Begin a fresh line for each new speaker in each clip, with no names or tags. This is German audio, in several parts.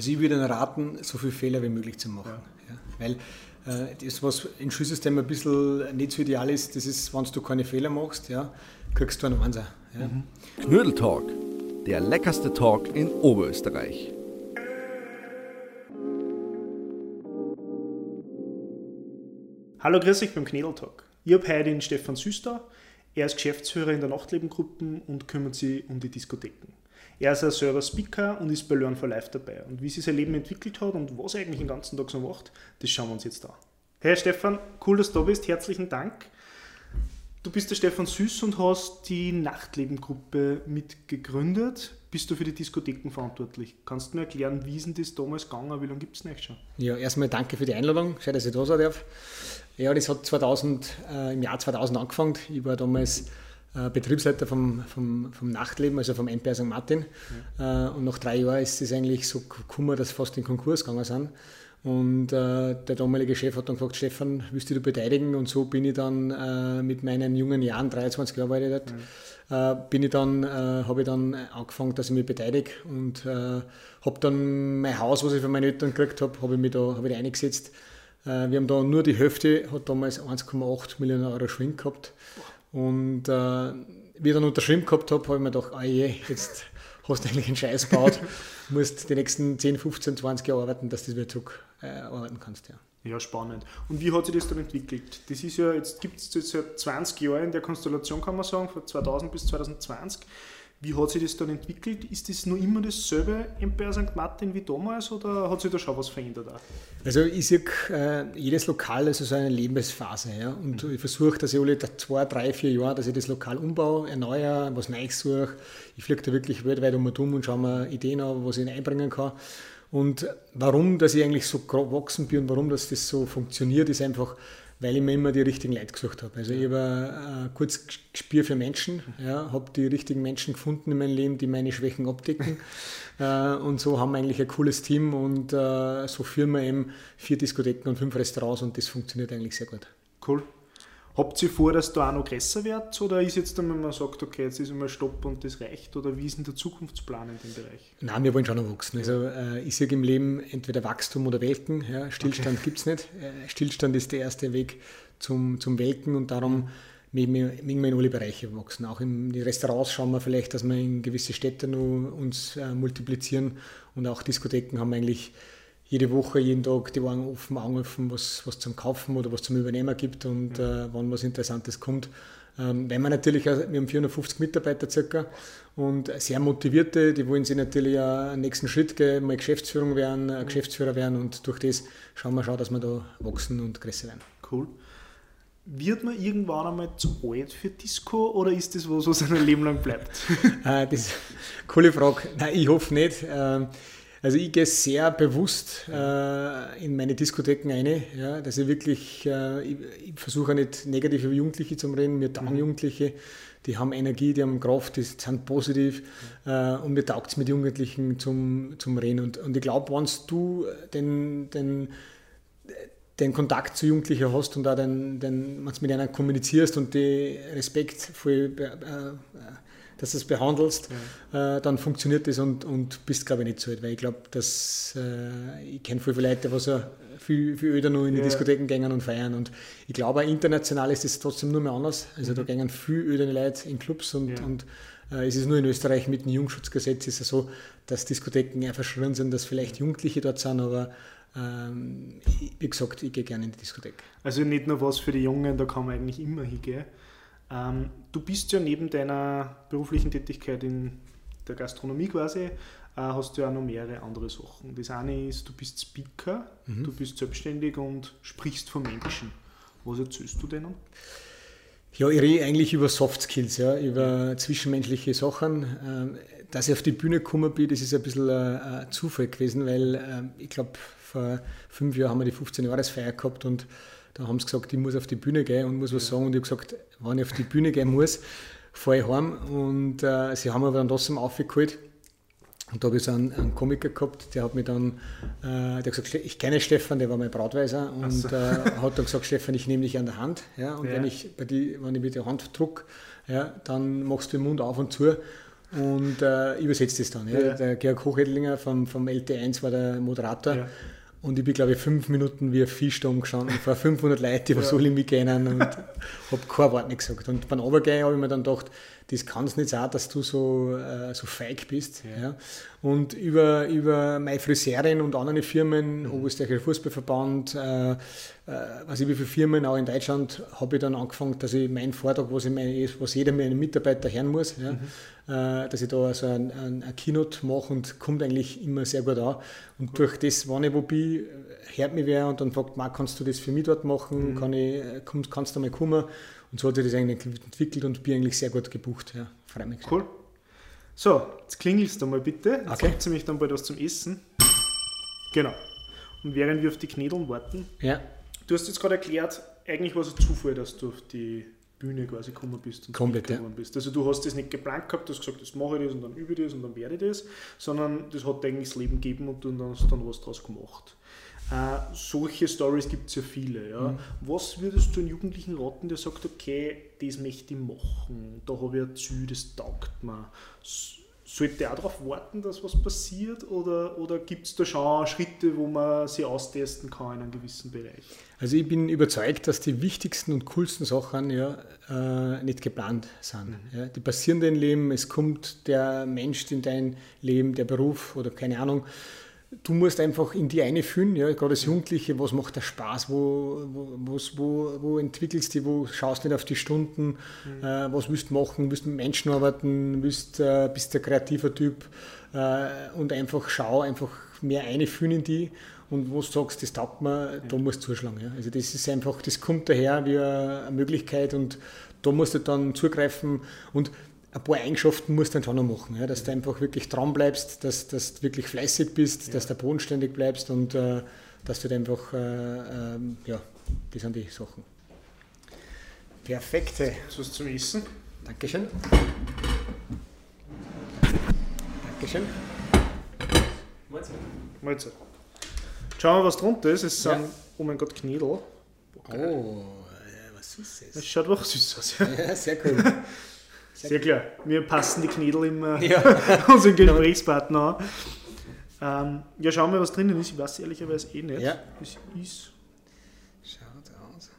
Also ich würde Ihnen raten, so viele Fehler wie möglich zu machen. Ja. Ja, weil äh, das, was im Schulsystem ein bisschen nicht so ideal ist, das ist, wenn du keine Fehler machst, ja, kriegst du einen Einser. Ja. Mhm.
Knödeltalk, der leckerste Talk in Oberösterreich.
Hallo, grüß euch beim Knödeltalk. Ich habe heute den Stefan Süster. Er ist Geschäftsführer in der Nachtlebengruppen und kümmert sich um die Diskotheken. Er ist ein selber Speaker und ist bei Learn for Life dabei. Und wie sich sein Leben entwickelt hat und was er eigentlich den ganzen Tag so macht, das schauen wir uns jetzt an. Hey Stefan, cool, dass du da bist. Herzlichen Dank. Du bist der Stefan Süß und hast die Nachtlebengruppe mitgegründet. Bist du für die Diskotheken verantwortlich? Kannst du mir erklären, wie ist das damals gegangen? Wie lange gibt es nicht schon?
Ja, erstmal danke für die Einladung. Schön, dass ich da sein darf. Ja, das hat 2000, äh, im Jahr 2000 angefangen. Ich war damals Betriebsleiter vom, vom, vom, Nachtleben, also vom MPR St. Martin. Ja. Äh, und nach drei Jahren ist es eigentlich so gekommen, dass fast in Konkurs gegangen sind. Und äh, der damalige Chef hat dann gefragt, Stefan, willst du dich beteiligen? Und so bin ich dann äh, mit meinen jungen Jahren, 23 Jahre dort, ja. äh, bin ich dann, äh, habe ich dann angefangen, dass ich mich beteilige und äh, habe dann mein Haus, was ich von meinen Eltern gekriegt habe, habe ich mich da, habe ich da eingesetzt. wir haben da nur die Hälfte, hat damals 1,8 Millionen Euro Schwing gehabt. Boah. Und äh, wie ich dann unterschrieben gehabt habe, habe ich mir gedacht, oh je, jetzt hast du eigentlich einen Scheiß gebaut, musst die nächsten 10, 15, 20 Jahre arbeiten, dass du das wieder zurück äh, arbeiten kannst. Ja.
Ja, spannend. Und wie hat sich das dann entwickelt? Das ist ja, jetzt gibt es jetzt seit 20 Jahren in der Konstellation, kann man sagen, von 2000 bis 2020. Wie hat sich das dann entwickelt? Ist das nur immer dasselbe MPR St. Martin wie damals oder hat sich da schon was verändert? Auch?
Also ich sehe äh, jedes Lokal also so eine Lebensphase. Ja? Und mhm. ich versuche, dass ich alle zwei, drei, vier Jahre, dass ich das Lokal umbaue, erneuere, was Neues suche. Ich fliege da wirklich weltweit um und um und schaue mir Ideen an, was ich einbringen kann. Und warum, dass ich eigentlich so gewachsen bin und warum dass das so funktioniert, ist einfach, weil ich mir immer die richtigen Leute gesucht habe. Also ich habe ein kurzes Gespür für Menschen, ja, habe die richtigen Menschen gefunden in meinem Leben, die meine Schwächen abdecken. äh, und so haben wir eigentlich ein cooles Team und äh, so führen wir eben vier Diskotheken und fünf Restaurants und das funktioniert eigentlich sehr gut.
Cool. Habt ihr vor, dass da auch noch größer wird? Oder ist jetzt dann, wenn man sagt, okay, jetzt ist einmal Stopp und das reicht? Oder wie ist denn der Zukunftsplan in dem Bereich?
Nein, wir wollen schon noch wachsen. Also äh, ich sehe im Leben entweder Wachstum oder Welken. Ja, Stillstand okay. gibt es nicht. Äh, Stillstand ist der erste Weg zum, zum Welken und darum müssen wir in alle Bereiche wachsen. Auch in die Restaurants schauen wir vielleicht, dass wir in gewisse Städte noch uns äh, multiplizieren und auch Diskotheken haben eigentlich jede Woche, jeden Tag die Wagen offen anrufen, was, was zum Kaufen oder was zum Übernehmen gibt und mhm. äh, wann was Interessantes kommt. Ähm, wenn man natürlich, wir haben 450 Mitarbeiter circa und sehr motivierte, die wollen sich natürlich einen nächsten Schritt gehen, mal Geschäftsführung werden, mhm. Geschäftsführer werden und durch das schauen wir schon, dass wir da wachsen und größer werden.
Cool. Wird man irgendwann einmal zu alt für Disco oder ist das was, was ein Leben lang bleibt?
Äh, das ist eine coole Frage. Nein, ich hoffe nicht. Ähm, also ich gehe sehr bewusst äh, in meine Diskotheken ein, ja, dass ich wirklich, äh, ich, ich versuche nicht negativ über Jugendliche zu reden, mir taugen mhm. Jugendliche, die haben Energie, die haben Kraft, die sind positiv äh, und mir taugt es mit Jugendlichen zum, zum Reden. Und, und ich glaube, wenn du den, den, den Kontakt zu Jugendlichen hast und auch den, den, wenn du mit ihnen kommunizierst und die respektvoll äh, äh dass du es behandelst, ja. äh, dann funktioniert das und, und bist, glaube ich, nicht so alt. Weil ich glaube, dass äh, ich kenne viele Leute, die so viel, viel öder noch in die ja. Diskotheken gehen und feiern. Und ich glaube, international ist das trotzdem nur mehr anders. Also mhm. da gehen viel ödere Leute in Clubs und, ja. und äh, es ist nur in Österreich mit dem Jugendschutzgesetz ist es so, dass Diskotheken eher verschrien sind, dass vielleicht Jugendliche dort sind, aber ähm, wie gesagt, ich gehe gerne in die Diskothek.
Also nicht nur was für die Jungen, da kann man eigentlich immer hingehen. Ähm, du bist ja neben deiner beruflichen Tätigkeit in der Gastronomie quasi, äh, hast du ja noch mehrere andere Sachen. Das eine ist, du bist Speaker, mhm. du bist selbstständig und sprichst von Menschen. Was erzählst du denen?
Ja, ich rede eigentlich über Soft Skills, ja, über zwischenmenschliche Sachen. Ähm, dass ich auf die Bühne gekommen bin, das ist ein bisschen ein Zufall gewesen, weil ähm, ich glaube, vor fünf Jahren haben wir die 15-Jahresfeier gehabt und da haben sie gesagt, ich muss auf die Bühne gehen und muss was sagen. Und ich habe gesagt, wenn ich auf die Bühne gehen muss, fahre ich heim. Und äh, sie haben aber dann trotzdem aufgeholt. Und da habe ich so einen, einen, Komiker gehabt, der hat mir dann, äh, der hat gesagt, ich kenne Stefan, der war mein Brautweiser und so. äh, hat dann gesagt, Stefan, ich nehme dich an der Hand. Ja, und ja. wenn ich bei die, wenn ich mit der Hand druck, ja, dann machst du den Mund auf und zu. und äh, übersetzt es dann. Ja.
Ja.
Der Georg Hochedlinger vom, vom LT1 war der Moderator.
Ja.
Und ich bin, glaube ich, fünf Minuten wie ein Fisch da umgestanden vor 500 Leuten, die was soll ich mich kennen und habe kein Wort nicht gesagt. Und beim Runtergehen habe ich mir dann gedacht, das kann es nicht sein, dass du so, äh, so feig bist. Ja. Und über, über meine Friseurin und andere Firmen,
Mhm.
Oberösterreichischer Fußballverband, äh, äh, was ich wie viele Firmen auch in Deutschland, habe ich dann angefangen, dass ich meinen Vortrag, was, ich meine, was jeder meiner Mitarbeiter hören muss, ja,
Mhm.
äh, dass ich da so ein, ein, ein Keynote mache und kommt eigentlich immer sehr gut an. Und durch das, wenn ich wo bin, hört mich wer und dann fragt, Marc, kannst du das für mich dort machen? Kann ich, komm, kannst du mal kommen? Und so hat sich das eigentlich entwickelt und bin eigentlich sehr gut gebucht. Ja, freue mich.
Cool. So, jetzt klingelst du mal bitte. Jetzt
Okay.
gibt nämlich dann bald was zum Essen. Genau. Und während wir auf die Knädeln warten,
Ja,
du hast jetzt gerade erklärt, eigentlich war es ein Zufall, dass du auf die Bühne quasi gekommen bist und
Komplett, ja.
bist. Also du hast das nicht geplant gehabt, du hast gesagt, das mache ich das und dann übe ich das und dann werde ich das, sondern das hat eigentlich das Leben gegeben und du hast dann was draus gemacht. Äh, solche Stories gibt es ja viele. Ja.
Mhm.
Was würdest du einem Jugendlichen raten, der sagt, okay, das möchte ich machen, da habe ich ein Ziel, das taugt mir. Sollte er auch darauf warten, dass was passiert oder, oder gibt es da schon Schritte, wo man sich austesten kann in einem gewissen Bereich?
also ich bin überzeugt, dass die wichtigsten und coolsten Sachen ja, äh, nicht geplant sind. Ja, die passieren dein Leben, es kommt der Mensch in dein Leben, der Beruf oder keine Ahnung. Du musst einfach in die eine fühlen, ja, gerade als Jugendliche, was macht dir Spaß, wo, wo, wo, wo entwickelst du dich, wo schaust du nicht auf die Stunden, äh, was willst du machen, willst du mit Menschen arbeiten, willst, äh, bist du ein kreativer Typ? Äh, und einfach schau, einfach mehr einfühlen in die. Und wo du sagst, das taugt mir, da musst du zuschlagen. Ja. Also das ist einfach, das kommt daher wie eine Möglichkeit und da musst du dann zugreifen. Und ein paar Eigenschaften musst du dann schon noch machen, ja, dass du einfach wirklich dran bleibst, dass, dass du wirklich fleißig bist, dass du bodenständig bleibst und äh, dass du dann einfach, äh, ähm, ja, das sind die Sachen. Perfekte.
So was zum Essen.
Dankeschön. Dankeschön.
Mahlzeit. Schauen wir, was drunter ist. Es sind,
Ja.
oh mein Gott, Knädel.
Oh, äh, was ist
Das
das?
schaut auch süß aus. Ja.
Ja, sehr cool.
Sehr klar. Wir passen die Knädel immer
Ja.
unseren Gesprächspartner an. Ähm, ja, schauen wir, was drinnen ist. Ich weiß ehrlicherweise eh nicht.
Ja.
Es ist,
Schaut aus.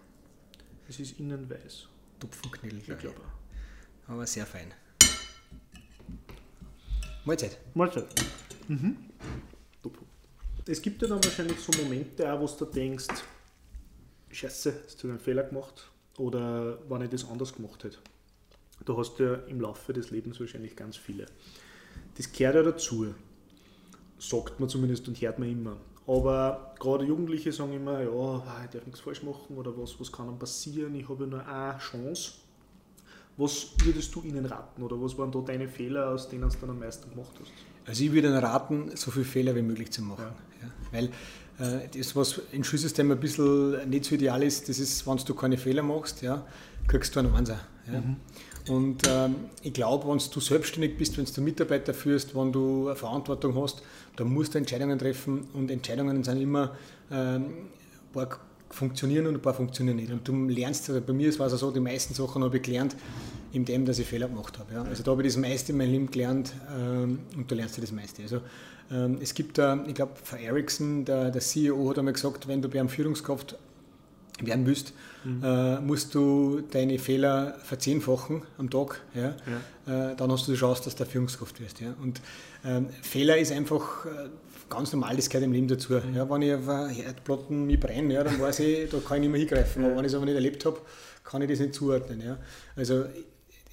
es ist innen weiß.
Tupfenknödel,
Ich
glaube
glaube.
ich. Aber sehr fein. Mahlzeit.
Mahlzeit. Mhm. Es gibt ja dann wahrscheinlich so Momente auch, wo du denkst, Scheiße, hast du einen Fehler gemacht? Oder wenn ich das anders gemacht hätte. Da hast du ja im Laufe des Lebens wahrscheinlich ganz viele. Das gehört ja dazu. Sagt man zumindest und hört man immer. Aber gerade Jugendliche sagen immer, ja, ich darf nichts falsch machen oder was, was kann dann passieren, ich habe ja nur eine Chance. Was würdest du ihnen raten oder was waren da deine Fehler, aus denen du dann am meisten gemacht hast?
Also ich würde Ihnen raten, so viele Fehler wie möglich zu machen. Ja. Weil äh, das, was im Schulsystem ein bisschen nicht so ideal ist, das ist, wenn du keine Fehler machst, ja, kriegst du einen Einser. Ja. Und ähm, ich glaube, wenn du selbstständig bist, wenn du Mitarbeiter führst, wenn du eine Verantwortung hast, dann musst du Entscheidungen treffen und Entscheidungen sind immer ähm, ein paar funktionieren und ein paar funktionieren nicht. Und du lernst, also bei mir war es so, die meisten Sachen habe ich gelernt, in dem, dass ich Fehler gemacht habe. Ja. Also da habe ich das meiste in meinem Leben gelernt ähm, und da lernst du das meiste. Also ähm, es gibt da, ich glaube, Frau Ericsson, der, der CEO, hat einmal gesagt, wenn du bei einem Führungskraft werden willst, äh, musst du deine Fehler verzehnfachen am Tag. Ja? Äh, dann hast du die Chance, dass du Führungskraft wirst. Ja? Und ähm, Fehler ist einfach äh, ganz normal, das gehört im Leben dazu. Ja, wenn ich auf einen Herdplatten mich brenne, ja, dann weiß ich, da kann ich nicht mehr hingreifen. Aber wenn ich es aber nicht erlebt habe, kann ich das nicht zuordnen. Ja? Also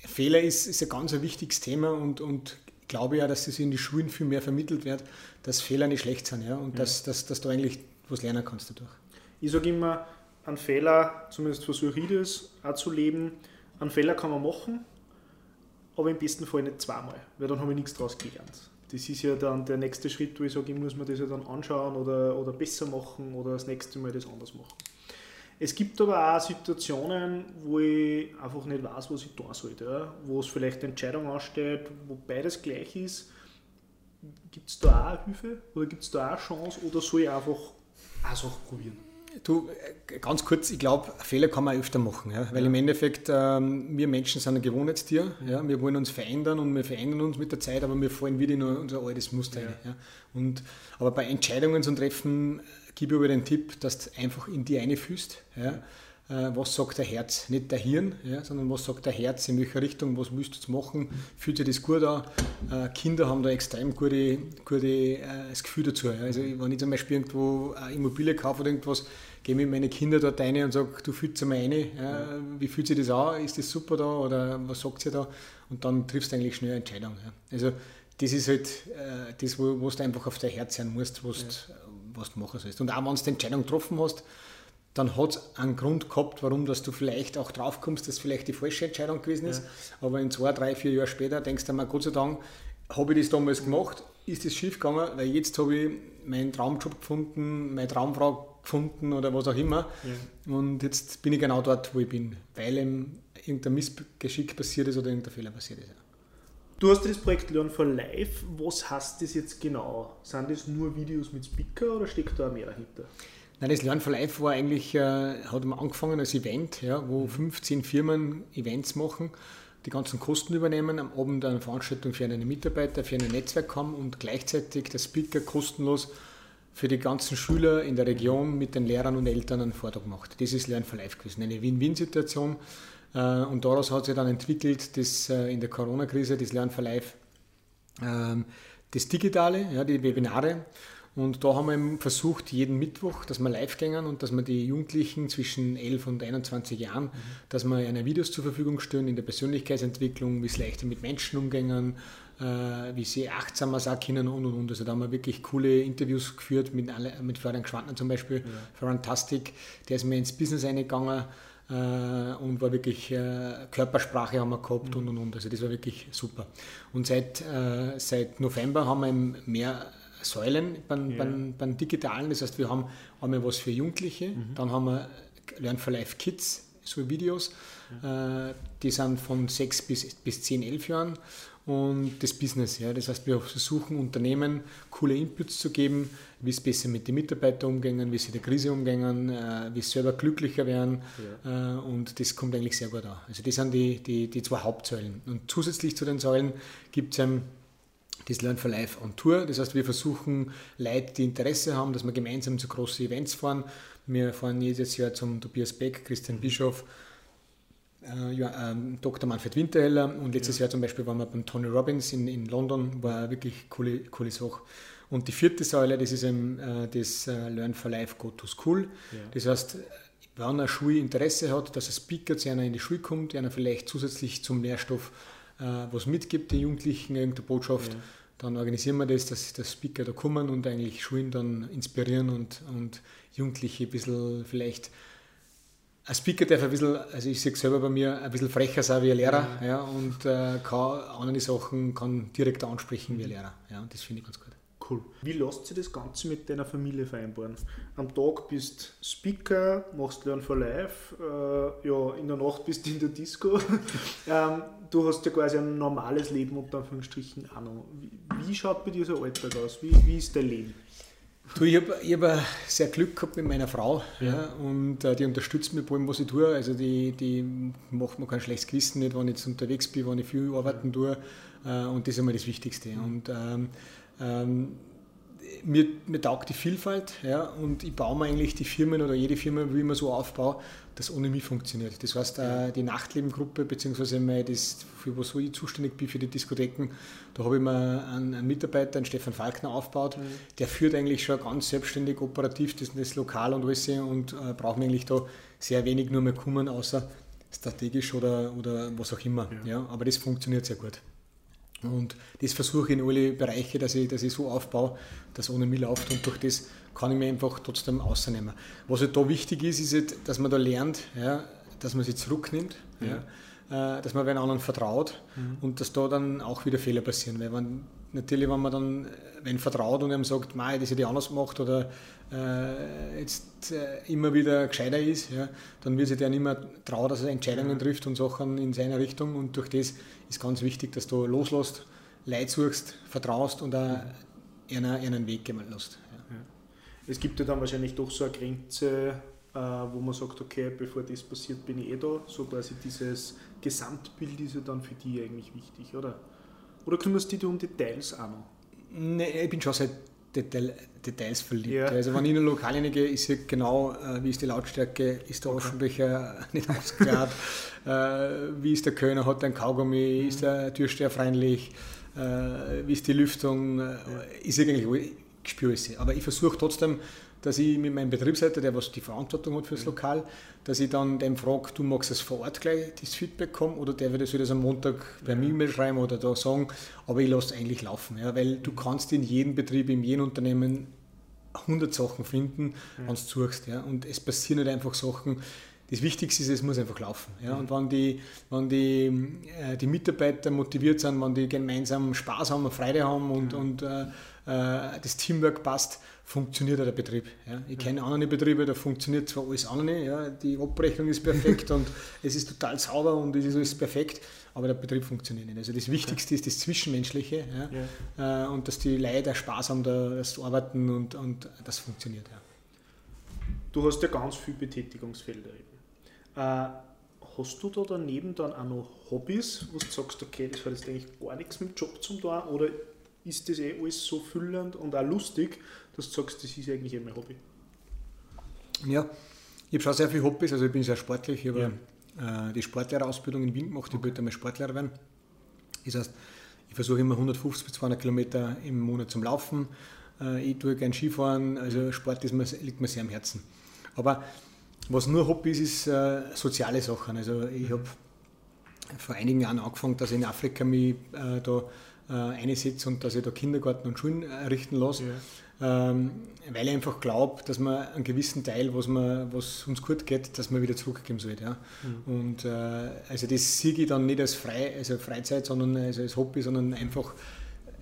Fehler ist, ist ein ganz ein wichtiges Thema und, und ich glaube ja, dass es in die Schulen viel mehr vermittelt wird, dass Fehler nicht schlecht sind ja? und Dass, dass, dass du eigentlich was lernen kannst dadurch.
Ich sage immer, einen Fehler, zumindest versuche ich das auch zu leben, einen Fehler kann man machen, aber im besten Fall nicht zweimal, weil dann habe ich nichts daraus gelernt. Das ist ja dann der nächste Schritt, wo ich sage, ich muss mir das ja dann anschauen oder, oder besser machen oder das nächste Mal das anders machen. Es gibt aber auch Situationen, wo ich einfach nicht weiß, was ich tun sollte. Wo es vielleicht eine Entscheidung ansteht, wo beides gleich ist. Gibt es da auch Hilfe oder gibt es da auch Chance oder soll ich einfach eine Sache probieren?
Du, äh, ganz kurz, ich glaube, Fehler kann man öfter machen, ja? weil ja. im Endeffekt, ähm, wir Menschen sind ein Gewohnheitstier, ja. wir wollen uns verändern und wir verändern uns mit der Zeit, aber wir fallen wieder in unser altes Muster ja. ja? Und, aber bei Entscheidungen zu treffen, gebe ich aber den Tipp, dass du einfach in die eine fühlst. Ja? Äh, was sagt der Herz, nicht der Hirn, ja, sondern was sagt der Herz, in welcher Richtung, was du jetzt machen, fühlt sich das gut an. Äh, Kinder haben da extrem gute, gute äh, das Gefühl dazu. Ja. Also wenn ich zum Beispiel irgendwo eine Immobilie kaufe oder irgendwas, gehe mit meine Kinder dort rein und sage, du fühlst mal eine, ja, wie fühlt sich das an, ist das super da oder was sagt sie da? Und dann triffst du eigentlich schnell eine Entscheidung. Ja. Also das ist halt äh, das, wo, wo du einfach auf dein Herz hören musst, was, ja. was du machen sollst. Und auch wenn du die Entscheidung getroffen hast, dann hat es einen Grund gehabt, warum dass du vielleicht auch drauf kommst, dass vielleicht die falsche Entscheidung gewesen ist. Ja. Aber in zwei, drei, vier Jahren später denkst du mal, Gott sei Dank, habe ich das damals gemacht, ist das schief gegangen, weil jetzt habe ich meinen Traumjob gefunden, meine Traumfrau gefunden oder was auch immer. Ja. Und jetzt bin ich genau dort, wo ich bin, weil ihm irgendein Missgeschick passiert ist oder irgendein Fehler passiert ist.
Du hast das Projekt Learn for Life. Was heißt das jetzt genau? Sind das nur Videos mit Speaker oder steckt da mehr dahinter?
Nein, das Learn for Life war eigentlich, äh, hat man angefangen als Event, ja, wo 15 Firmen Events machen, die ganzen Kosten übernehmen, am Abend eine Veranstaltung für einen Mitarbeiter, für ein Netzwerk haben und gleichzeitig der Speaker kostenlos für die ganzen Schüler in der Region mit den Lehrern und Eltern einen Vortrag macht. Das ist Learn for Life gewesen, eine Win-Win-Situation. Äh, und daraus hat sich dann entwickelt, dass äh, in der Corona-Krise das Learn for Life, ähm, das Digitale, ja, die Webinare und da haben wir versucht, jeden Mittwoch, dass wir live gehen und dass wir die Jugendlichen zwischen 11 und 21 Jahren, mhm. dass wir eine Videos zur Verfügung stellen in der Persönlichkeitsentwicklung, wie sie leichter mit Menschen umgehen, äh, wie sie achtsamer sein können und und und. Also da haben wir wirklich coole Interviews geführt mit, alle, mit Florian Schwantner zum Beispiel, ja. Fantastic, der ist mir ins Business eingegangen äh, und war wirklich äh, Körpersprache haben wir gehabt mhm. und und und. Also das war wirklich super. Und seit, seit November haben wir mehr Säulen beim, ja. beim, beim, Digitalen. Das heißt, wir haben einmal was für Jugendliche, mhm. dann haben wir Learn for Life Kids, so Videos, ja. äh, die sind von 6 bis, bis 10, 11 Jahren und das Business. Ja. Das heißt, wir versuchen Unternehmen coole Inputs zu geben, wie es besser mit den Mitarbeitern umgehen, wie sie der Krise umgehen, äh, wie sie selber glücklicher werden ja. äh, und das kommt eigentlich sehr gut an. Also das sind die, die, die zwei Hauptsäulen. Und zusätzlich zu den Säulen gibt es das Learn for Life on Tour. Das heißt, wir versuchen Leute, die Interesse haben, dass wir gemeinsam zu großen Events fahren. Wir fahren jedes Jahr zum Tobias Beck, Christian Bischof, äh, ja, ähm, Dr. Manfred Winterheller und letztes ja. Jahr zum Beispiel waren wir beim Tony Robbins in, in London, war wirklich coole, coole Sache. Und die vierte Säule, das ist eben äh, das äh, Learn for Life Go to School. Ja. Das heißt, wenn eine Schule Interesse hat, dass ein Speaker zu einer in die Schule kommt, einer vielleicht zusätzlich zum Lehrstoff äh, was mitgibt, den Jugendlichen irgendeine Botschaft. Dann organisieren wir das, dass die Speaker da kommen und eigentlich Schulen dann inspirieren und, und Jugendliche ein bisschen vielleicht ein Speaker darf ein bisschen, also ich sehe selber bei mir, ein bisschen frecher sein wie ein Lehrer ja. ja und äh, kann andere Sachen kann direkt ansprechen wie ein Lehrer. Ja, und das finde ich ganz gut.
Cool. Wie lässt sich das Ganze mit deiner Familie vereinbaren? Am Tag bist du Speaker, machst Learn for Life, äh, ja, in der Nacht bist du in der Disco. ähm, du hast ja quasi ein normales Leben unter Anführungsstrichen auch noch. Wie, wie schaut bei dir so Alltag aus? Wie, wie ist dein Leben?
Du, ich habe hab sehr Glück gehabt mit meiner Frau ja. ja und äh, die unterstützt mich bei allem, was ich tue. Also die, die macht mir kein schlechtes Gewissen nicht, wenn ich jetzt unterwegs bin, wenn ich viel arbeiten tue. Äh, und das ist einmal das Wichtigste. Und ähm, ähm, mir, mir taugt die Vielfalt ja, und ich baue mir eigentlich die Firmen oder jede Firma, wie ich mir so aufbaue, das ohne mich funktioniert. Das heißt, äh, die Nachtlebenggruppe, beziehungsweise das, für was ich zuständig bin, für die Diskotheken, da habe ich mir einen, einen Mitarbeiter, einen Stefan Falkner, aufgebaut. Mhm. Der führt eigentlich schon ganz selbstständig, operativ das, das Lokal und alles und äh, braucht mir eigentlich da sehr wenig nur mehr kommen, außer strategisch oder, oder was auch immer. Ja. ja. aber das funktioniert sehr gut. Und das versuche ich in alle Bereiche, dass ich, dass ich so aufbaue, dass ohne mich läuft und durch das kann ich mir einfach trotzdem außernehmen. Was halt da wichtig ist, ist, halt, dass man da lernt, ja, dass man sich zurücknimmt, ja. Ja, äh, dass man den anderen vertraut mhm. und dass da dann auch wieder Fehler passieren. Weil man, natürlich, wenn man dann wenn vertraut und einem sagt, Mei, das hätte ich anders gemacht oder äh, jetzt äh, immer wieder gescheiter ist, ja, dann wird sich der nicht mehr trauen, dass er Entscheidungen trifft und Sachen in seiner Richtung. Und durch das ist ganz wichtig, dass du loslässt, Leid suchst, vertraust und auch einen, einen Weg gehen lässt. Ja.
Es gibt ja dann wahrscheinlich doch so eine Grenze, äh, wo man sagt, okay, bevor das passiert, bin ich eh da. So quasi dieses Gesamtbild ist ja dann für die eigentlich wichtig, oder? Oder kümmerst du dich um Details auch noch?
Nee, ich bin schon seit Detail, Details verliebt. Ja. Also wenn ich in ein Lokal hineingehe, ist ja genau, äh, wie ist die Lautstärke, ist der Aschenbecher nicht ausgeklärt, äh, wie ist der Kölner, hat er ein Kaugummi, mhm. ist der Türsteher freundlich, äh, wie ist die Lüftung, ja. ist eigentlich, ich spüre es. Aber ich versuche trotzdem, dass ich mit meinem Betriebsleiter, der was die Verantwortung hat fürs Lokal, dass ich dann dem frage, du magst es vor Ort gleich das Feedback kommen oder der würde das am Montag per ja. E-Mail schreiben oder da sagen, aber ich lasse es eigentlich laufen, ja, weil du kannst in jedem Betrieb, in jedem Unternehmen 100 Sachen finden, ja. wenn du suchst. Ja, und es passieren nicht einfach Sachen, das Wichtigste ist, es muss einfach laufen. Ja? Und wenn die, wenn die, äh, die Mitarbeiter motiviert sind, wenn die gemeinsam Spaß haben, Freude haben und, ja. und äh, äh, das Teamwork passt, funktioniert auch der Betrieb. Ja? Ich kenne andere Betriebe, da funktioniert zwar alles andere, ja? die Abrechnung ist perfekt und es ist total sauber und es ist alles perfekt, aber der Betrieb funktioniert nicht. Also das Wichtigste ist das Zwischenmenschliche ja? Äh, und dass die Leute Spaß haben, da, das Arbeiten und, und das funktioniert. Ja.
Du hast ja ganz viele Betätigungsfelder eben. Äh, hast du da daneben dann auch noch Hobbys, wo du sagst, okay, das hat jetzt eigentlich gar nichts mit dem Job zu tun oder ist das eh alles so füllend und auch lustig, dass du sagst, das ist eigentlich eh mein Hobby?
Ja, ich habe schon sehr viele Hobbys, also ich bin sehr sportlich. Ich habe ja. äh, die Sportlehrerausbildung in Wien gemacht, ich wollte einmal Sportlehrer werden. Das heißt, ich versuche immer 150 bis 200 Kilometer im Monat zum Laufen. Äh, ich tue gerne Skifahren, also Sport ist mir, liegt mir sehr am Herzen. Aber was nur Hobby ist, ist äh, soziale Sachen. Also ich habe vor einigen Jahren angefangen, dass ich in Afrika mich äh, da äh, einsetze und dass ich da Kindergarten und Schulen errichten lasse. Ja. Ähm, weil ich einfach glaube, dass man einen gewissen Teil, was, man, was uns gut geht, dass man wieder zurückgeben sollte. Ja? Mhm. Und äh, also das sehe ich dann nicht als Frei, also Freizeit, sondern also als Hobby, sondern einfach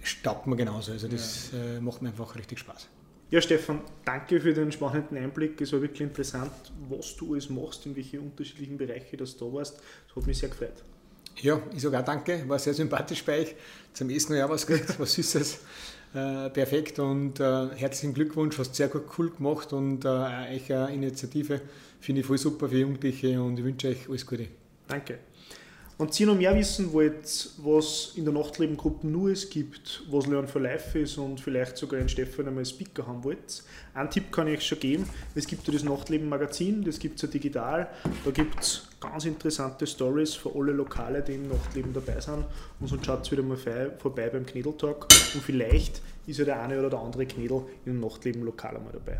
staubt man genauso. Also das ja. äh, macht mir einfach richtig Spaß.
Ja, Stefan, danke für den spannenden Einblick. Es war wirklich interessant, was du alles machst, in welche unterschiedlichen Bereiche das da warst. Das hat mich sehr gefreut.
Ja, ich sage auch danke, war sehr sympathisch bei euch. Zum ersten Jahr was gekriegt, was Süßes. Äh, perfekt und äh, herzlichen Glückwunsch, hast sehr gut cool gemacht und äh, eine Initiative finde ich voll super für Jugendliche und ich wünsche euch alles Gute.
Danke. Und Sie noch mehr wissen wollt, was in der Nachtlebengruppe nur es gibt, was Learn for Life ist und vielleicht sogar einen Stefan einmal Speaker haben wollt, einen Tipp kann ich euch schon geben. Es gibt ja das Nachtleben-Magazin, das gibt es ja digital. Da gibt es ganz interessante Stories für alle Lokale, die im Nachtleben dabei sind. Und sonst schaut wieder mal vorbei beim Knädeltalk und vielleicht ist ja der eine oder der andere Knädel in einem Nachtleben-Lokal einmal dabei.